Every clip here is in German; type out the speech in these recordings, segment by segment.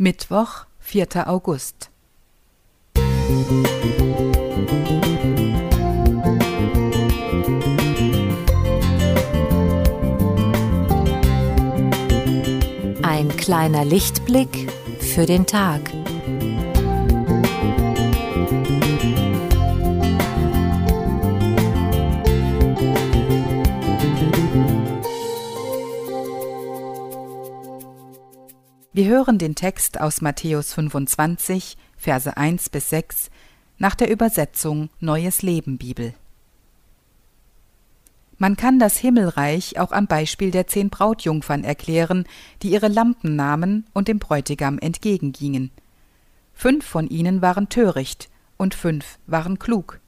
Mittwoch, 4. August. Ein kleiner Lichtblick für den Tag. Wir hören den Text aus Matthäus 25, Verse 1 bis 6 nach der Übersetzung Neues Leben Bibel. Man kann das Himmelreich auch am Beispiel der zehn Brautjungfern erklären, die ihre Lampen nahmen und dem Bräutigam entgegengingen. Fünf von ihnen waren töricht und fünf waren klug.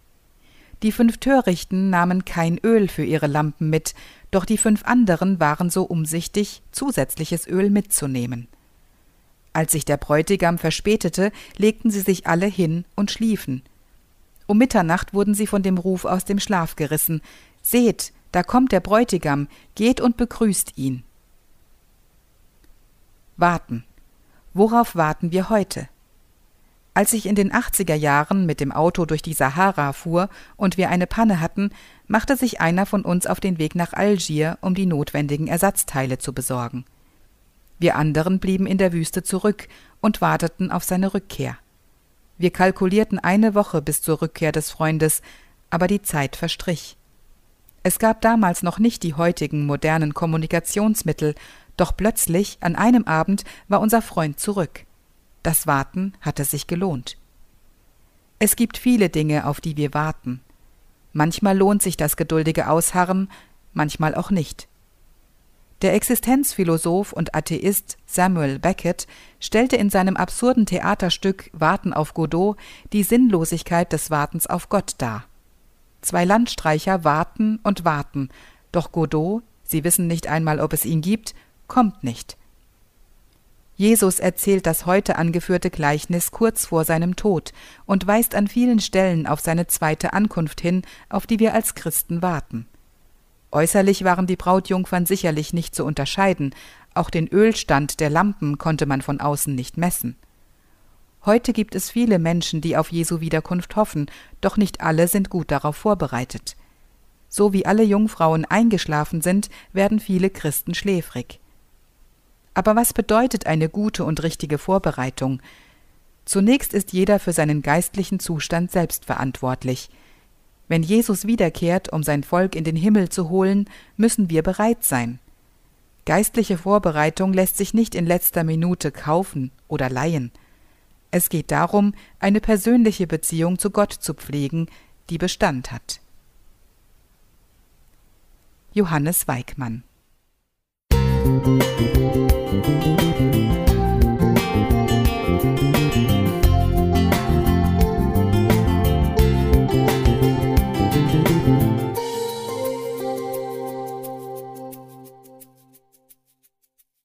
Die fünf Törichten nahmen kein Öl für ihre Lampen mit, doch die fünf anderen waren so umsichtig, zusätzliches Öl mitzunehmen. Als sich der Bräutigam verspätete, legten sie sich alle hin und schliefen. Um Mitternacht wurden sie von dem Ruf aus dem Schlaf gerissen. Seht, da kommt der Bräutigam, geht und begrüßt ihn. Warten. Worauf warten wir heute? Als ich in den 80er Jahren mit dem Auto durch die Sahara fuhr und wir eine Panne hatten, machte sich einer von uns auf den Weg nach Algier, um die notwendigen Ersatzteile zu besorgen. Wir anderen blieben in der Wüste zurück und warteten auf seine Rückkehr. Wir kalkulierten eine Woche bis zur Rückkehr des Freundes, aber die Zeit verstrich. Es gab damals noch nicht die heutigen modernen Kommunikationsmittel, doch plötzlich an einem Abend war unser Freund zurück. Das Warten hatte sich gelohnt. Es gibt viele Dinge, auf die wir warten. Manchmal lohnt sich das geduldige Ausharren, manchmal auch nicht. Der Existenzphilosoph und Atheist Samuel Beckett stellte in seinem absurden Theaterstück Warten auf Godot die Sinnlosigkeit des Wartens auf Gott dar. Zwei Landstreicher warten und warten, doch Godot, sie wissen nicht einmal, ob es ihn gibt, kommt nicht. Jesus erzählt das heute angeführte Gleichnis kurz vor seinem Tod und weist an vielen Stellen auf seine zweite Ankunft hin, auf die wir als Christen warten. Äußerlich waren die Brautjungfern sicherlich nicht zu unterscheiden, auch den Ölstand der Lampen konnte man von außen nicht messen. Heute gibt es viele Menschen, die auf Jesu Wiederkunft hoffen, doch nicht alle sind gut darauf vorbereitet. So wie alle Jungfrauen eingeschlafen sind, werden viele Christen schläfrig. Aber was bedeutet eine gute und richtige Vorbereitung? Zunächst ist jeder für seinen geistlichen Zustand selbst verantwortlich. Wenn Jesus wiederkehrt, um sein Volk in den Himmel zu holen, müssen wir bereit sein. Geistliche Vorbereitung lässt sich nicht in letzter Minute kaufen oder leihen. Es geht darum, eine persönliche Beziehung zu Gott zu pflegen, die Bestand hat. Johannes Weigmann Musik